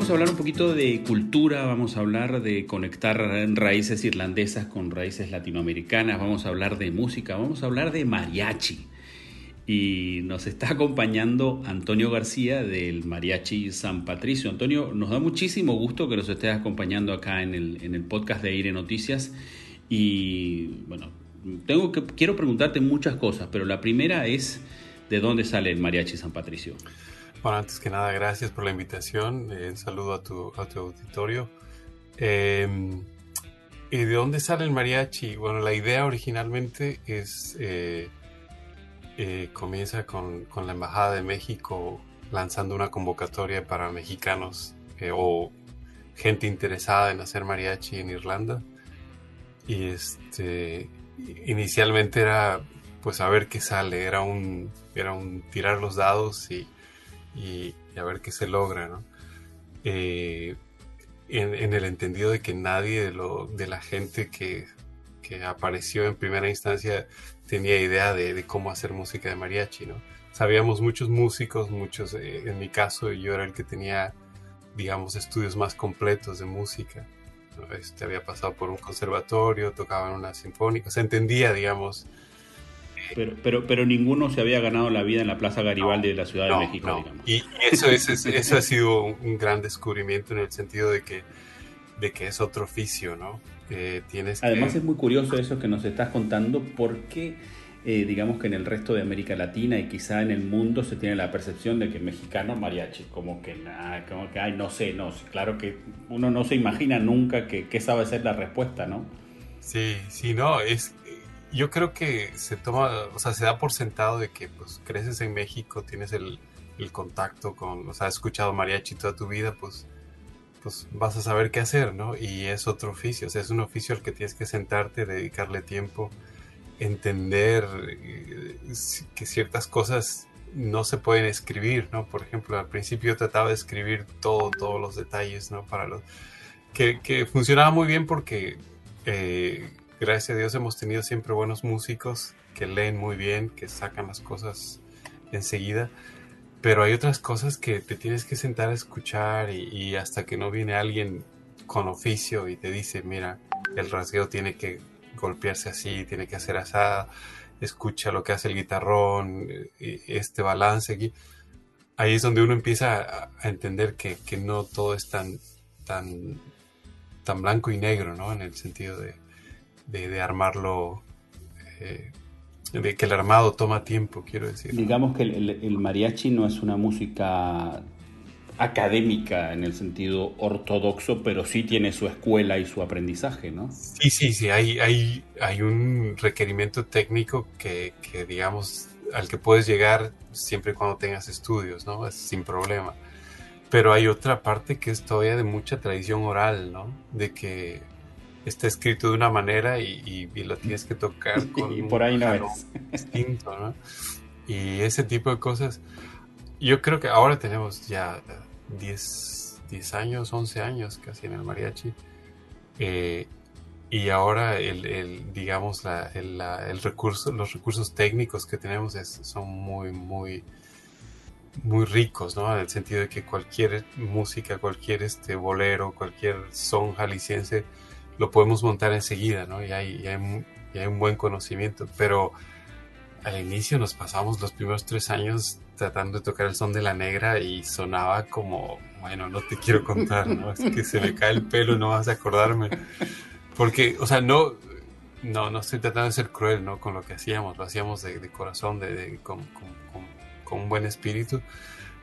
vamos a hablar un poquito de cultura, vamos a hablar de conectar raíces irlandesas con raíces latinoamericanas, vamos a hablar de música, vamos a hablar de mariachi. Y nos está acompañando Antonio García del Mariachi San Patricio. Antonio, nos da muchísimo gusto que nos estés acompañando acá en el, en el podcast de Aire Noticias. Y bueno, tengo que, quiero preguntarte muchas cosas, pero la primera es de dónde sale el Mariachi San Patricio. Bueno, antes que nada, gracias por la invitación. Eh, saludo a tu, a tu auditorio. Em, ¿Y de dónde sale el mariachi? Bueno, la idea originalmente es eh, eh, comienza con, con, la Embajada de México lanzando una convocatoria para mexicanos o gente interesada en hacer mariachi en Irlanda. Y este inicialmente era pues a ver qué sale, era un, era un tirar los dados y y, a ver qué se logra, ¿no? Eh, en, el entendido de que nadie de, lo, de la gente que, que, apareció en primera instancia tenía idea de, cómo hacer música de mariachi, ¿no? Sabíamos muchos músicos, muchos, eh, en mi caso yo era el que tenía, digamos, estudios más completos de música. Este, había pasado por un conservatorio, tocaba en una sinfónica, se entendía, digamos, pero, pero, pero ninguno se había ganado la vida en la Plaza Garibaldi de la Ciudad de México, Y, eso, es, eso ha sido un gran descubrimiento en el sentido de que, de que es otro oficio, ¿no? tienes Además es muy curioso eso que nos estás contando, porque eh, digamos que en el resto de América Latina y quizá en el mundo se tiene la percepción de que mexicano mariachi, como que, nada, como que, ay, no sé, no, claro que uno no se imagina nunca que, que a ser la respuesta, ¿no? Sí, sí, no, es, yo creo que se toma, o sea, se da por sentado de que pues creces en México, tienes el, contacto con, o sea, has escuchado mariachi toda tu vida, pues, pues vas a saber qué hacer, ¿no? Y es otro oficio, o sea, es un oficio al que tienes que sentarte, dedicarle tiempo, entender eh, que ciertas cosas no se pueden escribir, ¿no? Por ejemplo, al principio trataba de escribir todo, todos los detalles, ¿no? Para los... Que, que funcionaba muy bien porque eh, gracias a Dios hemos tenido siempre buenos músicos que leen muy bien, que sacan las cosas enseguida. Pero hay otras cosas que te tienes que sentar a escuchar y, hasta que no viene alguien con oficio y te dice, mira, el rasgueo tiene que golpearse así, tiene que hacer asada, escucha lo que hace el guitarrón, este balance aquí. Ahí es donde uno empieza a, entender que, que, no todo es tan, tan, tan blanco y negro, ¿no? En el sentido de, de, armarlo, eh, de que el armado toma tiempo, quiero decir. Digamos que el, mariachi no es una música académica en el sentido ortodoxo, pero sí tiene su escuela y su aprendizaje, ¿no? Sí, sí, sí, hay, hay, hay un requerimiento técnico que, que, digamos, al que puedes llegar siempre cuando tengas estudios, ¿no? Es sin problema. Pero hay otra parte que es todavía de mucha tradición oral, ¿no? De que está escrito de una manera y, lo tienes que tocar con y por ahí no distinto, ¿no? Y ese tipo de cosas. Yo creo que ahora tenemos ya 10, 10 años, 11 años casi en el mariachi. Eh, y ahora el, digamos la, el, recurso, los recursos técnicos que tenemos son muy, muy, muy ricos, ¿no? En el sentido de que cualquier música, cualquier este bolero, cualquier son jalisciense lo podemos montar enseguida, ¿no? Y hay, hay, un buen conocimiento, pero al inicio nos pasamos los primeros tres años tratando de tocar el son de la negra y sonaba como, bueno, no te quiero contar, ¿no? Es que se me cae el pelo, no vas a acordarme. Porque, o sea, no, no, no estoy tratando de ser cruel, ¿no? Con lo que hacíamos, lo hacíamos de, corazón, de, con, con, un buen espíritu,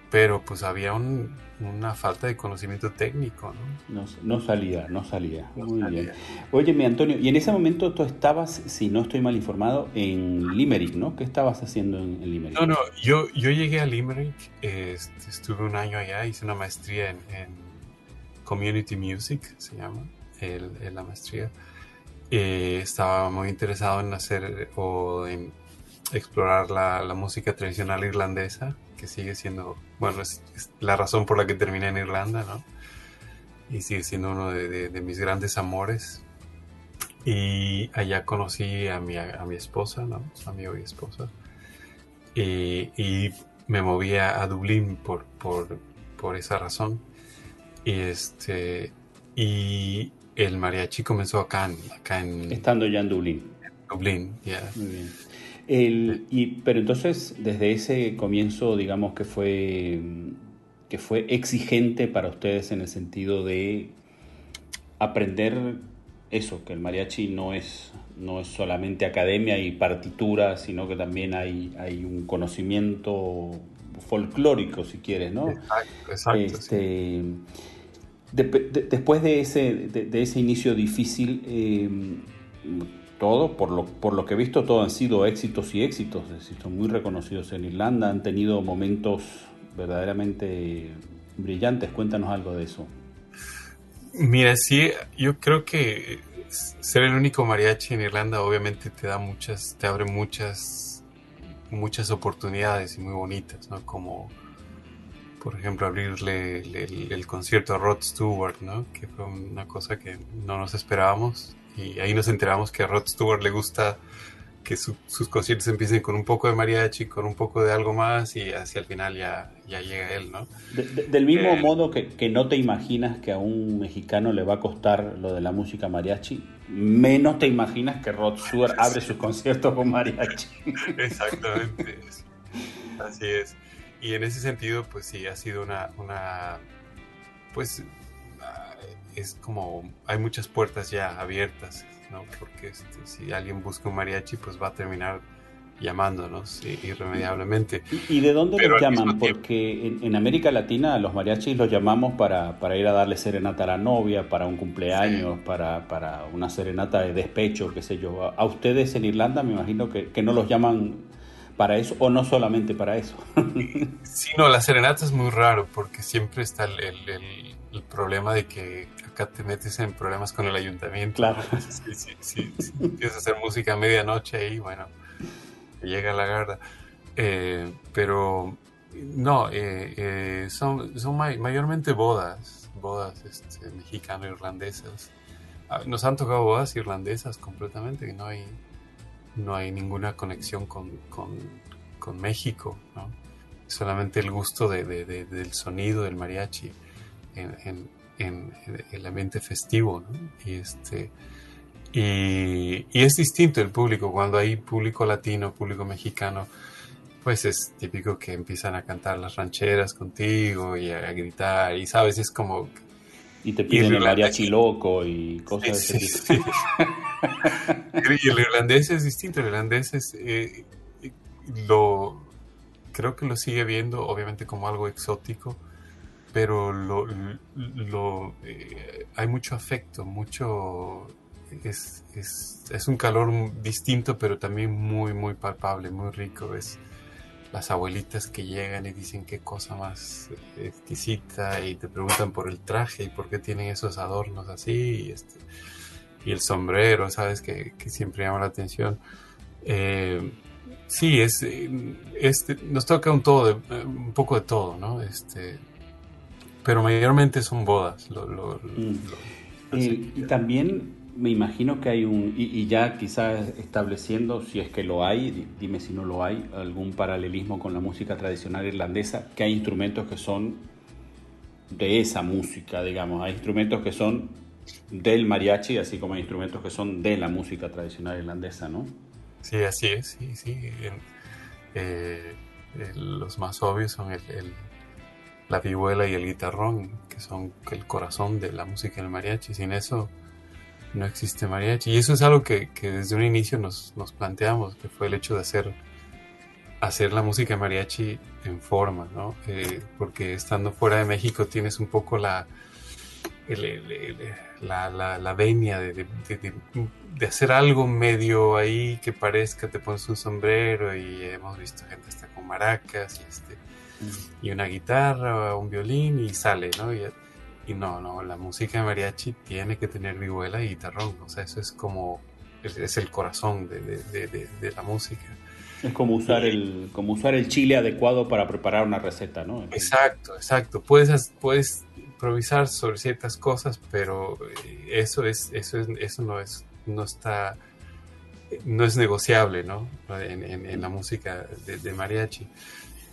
pero pues había una falta de conocimiento técnico, ¿no? No, salía, no salía. Muy bien. Óyeme, Antonio, y en ese momento tú estabas, si no estoy mal informado, en Limerick, ¿no? ¿Qué estabas haciendo en, Limerick? No, no, yo, yo llegué a Limerick, este, estuve un año allá, hice una maestría en, Community Music, se llama, el, la maestría. Eh, estaba muy interesado en hacer o en explorar la, la música tradicional irlandesa que sigue siendo, bueno, es, la razón por la que terminé en Irlanda, ¿no? Y sigue siendo uno de, mis grandes amores. Y allá conocí a mi, a mi esposa, ¿no? Amigo y esposa. Y, y me moví a, Dublín por, por, por, esa razón. Y este y el mariachi comenzó acá, acá en... Estando ya en Dublín. Dublín, ya. Muy bien. El, y, pero entonces, desde ese comienzo, digamos que fue, que fue exigente para ustedes en el sentido de aprender eso, que el mariachi no es, no es solamente academia y partitura, sino que también hay, hay un conocimiento folclórico, si quieres, ¿no? Exacto, exacto. Este, después de ese, de, ese inicio difícil, eh, todo, por lo, por lo que he visto, todo han sido éxitos y éxitos. son muy reconocidos en Irlanda, han tenido momentos verdaderamente brillantes. Cuéntanos algo de eso. Mira, sí, yo creo que ser el único mariachi en Irlanda obviamente te da muchas, te abre muchas, muchas oportunidades y muy bonitas, ¿no? Como, por ejemplo, abrirle el, concierto a Rod Stewart, ¿no? Que fue una cosa que no nos esperábamos y ahí nos enteramos que a Rod Stewart le gusta que sus conciertos empiecen con un poco de mariachi, con un poco de algo más y hacia el final ya, ya llega él, ¿no? del mismo eh, modo que, que, no te imaginas que a un mexicano le va a costar lo de la música mariachi, menos te imaginas que Rod Stewart abre sus conciertos con mariachi. Exactamente, así es. Y en ese sentido, pues sí, ha sido una, una pues es como hay muchas puertas ya abiertas, ¿no? Porque este, si alguien busca un mariachi, pues va a terminar llamándonos irremediablemente. ¿Y, de dónde los llaman? Porque en, América Latina los mariachis los llamamos para, para, ir a darle serenata a la novia, para un cumpleaños, para, para, una serenata de despecho, qué sé yo. A, ustedes en Irlanda me imagino que, que, no los llaman para eso o no solamente para eso. sí, no, la serenata es muy raro porque siempre está el, el problema de que acá te metes en problemas con el ayuntamiento. Claro. Sí, sí, sí, Empiezas a hacer música a medianoche ahí, bueno, llega la garda. Eh, pero no, eh, eh, son, son mayormente bodas, bodas este, mexicano-irlandesas. Ah, nos han tocado bodas irlandesas completamente, no hay, no hay ninguna conexión con, con, con México, ¿no? solamente el gusto de, de, del sonido del mariachi en, el ambiente festivo. Y, este, y, es distinto el público, cuando hay público latino, público mexicano, pues es típico que empiezan a cantar las rancheras contigo y a, gritar, y sabes, es como... Y te piden el mariachi loco y cosas de ese tipo. y el irlandés es distinto, el irlandés es... Eh, lo, creo que lo sigue viendo obviamente como algo exótico, pero lo, lo eh, hay mucho afecto, mucho es, es, es, un calor distinto, pero también muy, muy palpable, muy rico. Es las abuelitas que llegan y dicen qué cosa más exquisita y te preguntan por el traje y por qué tienen esos adornos así y, este, y el sombrero, sabes, que, que siempre llama la atención. Eh, sí, es, este, nos toca un, todo un poco de todo, ¿no? Este, pero mayormente son bodas. Mm. y también me imagino que hay un, y, ya quizás estableciendo, si es que lo hay, dime si no lo hay, algún paralelismo con la música tradicional irlandesa, que hay instrumentos que son de esa música, digamos, hay instrumentos que son del mariachi, así como hay instrumentos que son de la música tradicional irlandesa, ¿no? Sí, así es, sí, sí. Eh, los más obvios son el la vihuela y el guitarrón, que son el corazón de la música del mariachi. Sin eso no existe mariachi. Y eso es algo que, desde un inicio nos, planteamos, que fue el hecho de hacer, hacer la música mariachi en forma, ¿no? Eh, porque estando fuera de México tienes un poco la, la, la, venia de, de, hacer algo medio ahí que parezca, te pones un sombrero y hemos visto gente hasta con maracas y este y una guitarra, un violín y sale, ¿no? Y, no, no, la música de mariachi tiene que tener vihuela y guitarrón, o sea, eso es como, es, el corazón de, la música. Es como usar, el, como usar el chile adecuado para preparar una receta, ¿no? Exacto, exacto. Puedes, puedes improvisar sobre ciertas cosas, pero eh, eso es, eso es, eso no es, no está, no es negociable, ¿no? En, en la música de, mariachi.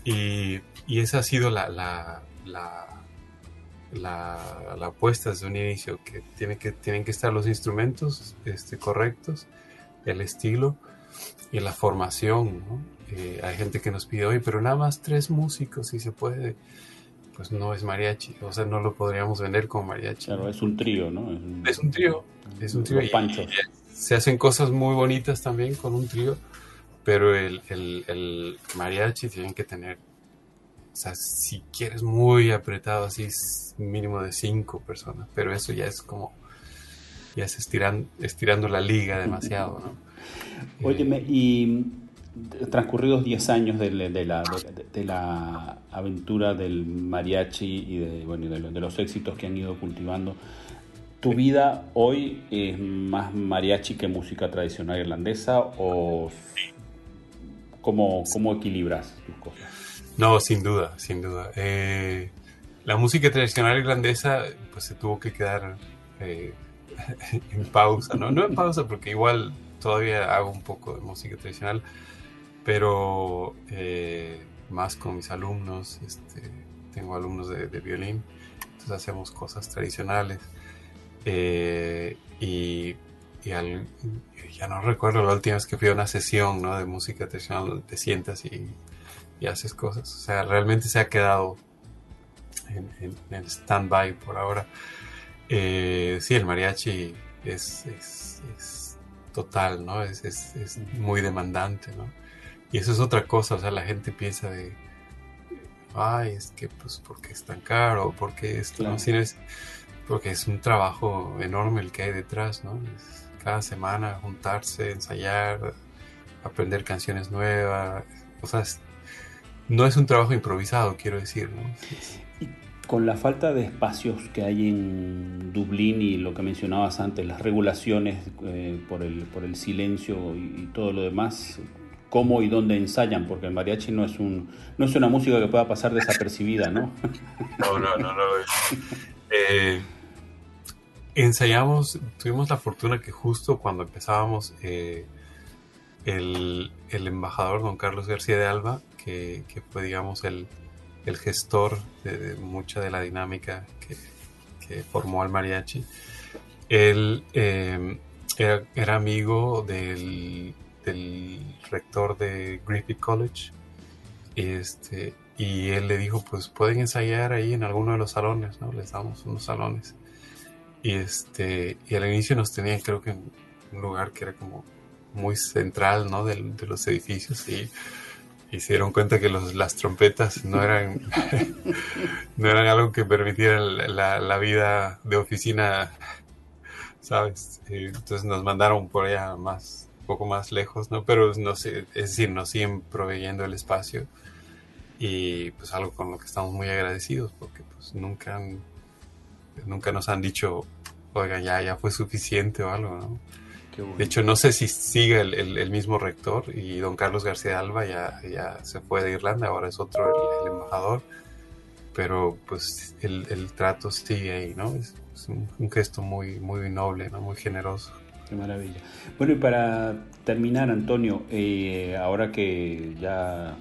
Y, esa ha sido la, la, la, la apuesta desde un inicio, que, tiene que tienen que estar los instrumentos este, correctos, el estilo y la formación. Eh, hay gente que nos pide hoy, pero nada más tres músicos, si se puede, pues no es mariachi, o sea, no lo podríamos vender como mariachi. Claro, es un trío, ¿no? Es un, trío, es un trío. se hacen cosas muy bonitas también con un trío, pero el, el, el mariachi tienen que tener o sea, si quieres muy apretado, así es mínimo de cinco personas, pero eso ya es como, ya es estirando la liga demasiado, ¿no? Óyeme, y transcurridos 10 años de, la, de, la, aventura del mariachi y de, bueno, de, los éxitos que han ido cultivando, ¿tu vida hoy es más mariachi que música tradicional irlandesa o cómo, cómo equilibras tus cosas? No, sin duda, sin duda. Eh, la música tradicional irlandesa pues se tuvo que quedar eh, en pausa, ¿no? En pausa porque igual todavía hago un poco de música tradicional, pero eh, más con mis alumnos, este, tengo alumnos de, violín, entonces hacemos cosas tradicionales. y, ya no recuerdo la última vez que fui a una sesión de música tradicional, te sientas y y haces cosas. O sea, realmente se ha quedado en, en, stand-by por ahora. Eh, sí, el mariachi es, es, total, ¿no? Es, es, muy demandante, ¿no? Y eso es otra cosa, o sea, la gente piensa de, ay, es que pues porque es tan caro, porque esto, ¿no? es, porque es un trabajo enorme el que hay detrás, ¿no? cada semana juntarse, ensayar, aprender canciones nuevas, o sea, no es un trabajo improvisado, quiero decir. ¿no? Y con la falta de espacios que hay en Dublín y lo que mencionabas antes, las regulaciones eh, por, el, por el silencio y, todo lo demás, ¿cómo y dónde ensayan? Porque el mariachi no es, un, no es una música que pueda pasar desapercibida, ¿no? No, no, no, no. Eh, ensayamos, tuvimos la fortuna que justo cuando empezábamos, eh, el, el embajador don Carlos García de Alba que, fue, digamos, el, gestor de, mucha de la dinámica que, formó al mariachi. Él eh, era, amigo del, rector de Griffith College este, y él le dijo, pues pueden ensayar ahí en alguno de los salones, ¿no? Les damos unos salones. Y, este, y al inicio nos tenían, creo que en un lugar que era como muy central, ¿no? De los edificios y y se dieron cuenta que las trompetas no eran, no eran algo que permitiera la, vida de oficina, ¿sabes? Entonces nos mandaron por allá más, un poco más lejos, ¿no? Pero no sé, es decir, nos siguen proveyendo el espacio y pues algo con lo que estamos muy agradecidos porque pues nunca, nunca nos han dicho, oiga, ya, ya fue suficiente o algo, ¿no? De hecho, no sé si sigue el, mismo rector y don Carlos García Alba ya, ya se fue de Irlanda, ahora es otro el, embajador, pero pues el, trato sigue ahí, ¿no? Es, un, gesto muy, muy noble, ¿no? Muy generoso. Qué maravilla. Bueno, y para terminar, Antonio, eh, ahora que ya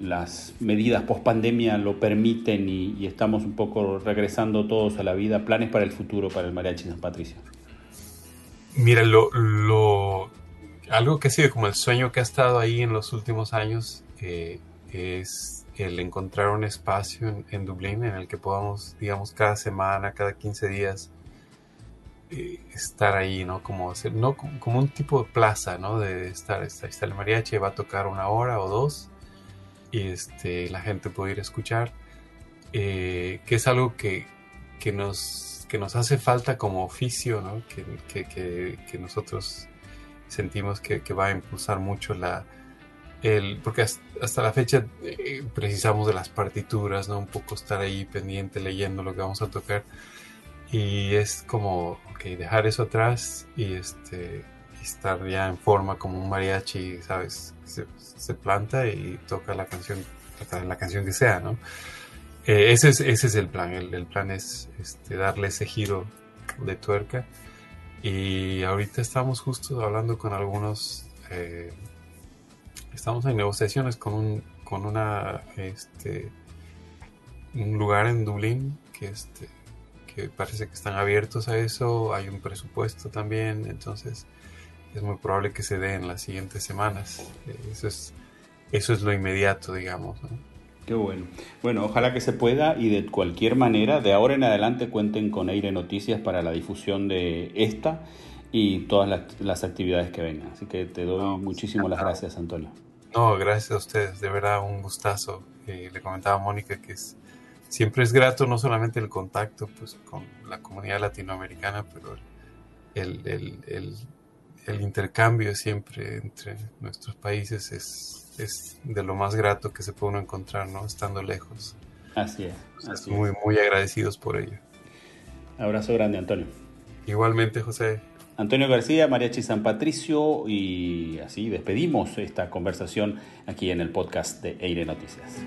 las medidas post pandemia lo permiten y, y, estamos un poco regresando todos a la vida, planes para el futuro para el Mariachi San Patricio. Mira, lo, lo, algo que ha sido como el sueño que ha estado ahí en los últimos años eh, es el encontrar un espacio en, Dublín en el que podamos, digamos, cada semana, cada 15 días, eh, estar ahí, ¿no? Como hacer, no como, un tipo de plaza, ¿no? De estar, está, está el mariachi, va a tocar una hora o dos y este, la gente puede ir a escuchar, eh, que es algo que, que nos que nos hace falta como oficio, ¿no? que, que, que, nosotros sentimos que, va a impulsar mucho la... El, porque hasta, la fecha eh, precisamos de las partituras, ¿no? Un poco estar ahí pendiente, leyendo lo que vamos a tocar. Y es como, ok, dejar eso atrás y este estar ya en forma como un mariachi, ¿sabes? Se, se planta y toca la canción, la canción que sea, ¿no? Eh, ese, es, ese es el plan. El, plan es este, darle ese giro de tuerca. Y ahorita estamos justo hablando con algunos. Eh, estamos en negociaciones con un con una este un lugar en Dublín que, este, que parece que están abiertos a eso, hay un presupuesto también, entonces es muy probable que se dé en las siguientes semanas. Eso es, eso es lo inmediato, digamos. Qué bueno. Bueno, ojalá que se pueda y de cualquier manera, de ahora en adelante cuenten con Aire Noticias para la difusión de esta y todas las, actividades que vengan. Así que te doy muchísimas las gracias, Antonio. No, gracias a ustedes, de verdad un gustazo. Eh, le comentaba a Mónica que es, siempre es grato no solamente el contacto pues, con la comunidad latinoamericana, pero el, el, el, el intercambio siempre entre nuestros países es, es, de lo más grato que se puede uno encontrar, ¿no? Estando lejos. Así es. muy, muy agradecidos por ello. Abrazo grande, Antonio. Igualmente, José. Antonio García, Mariachi San Patricio y así despedimos esta conversación aquí en el podcast de Eire Noticias.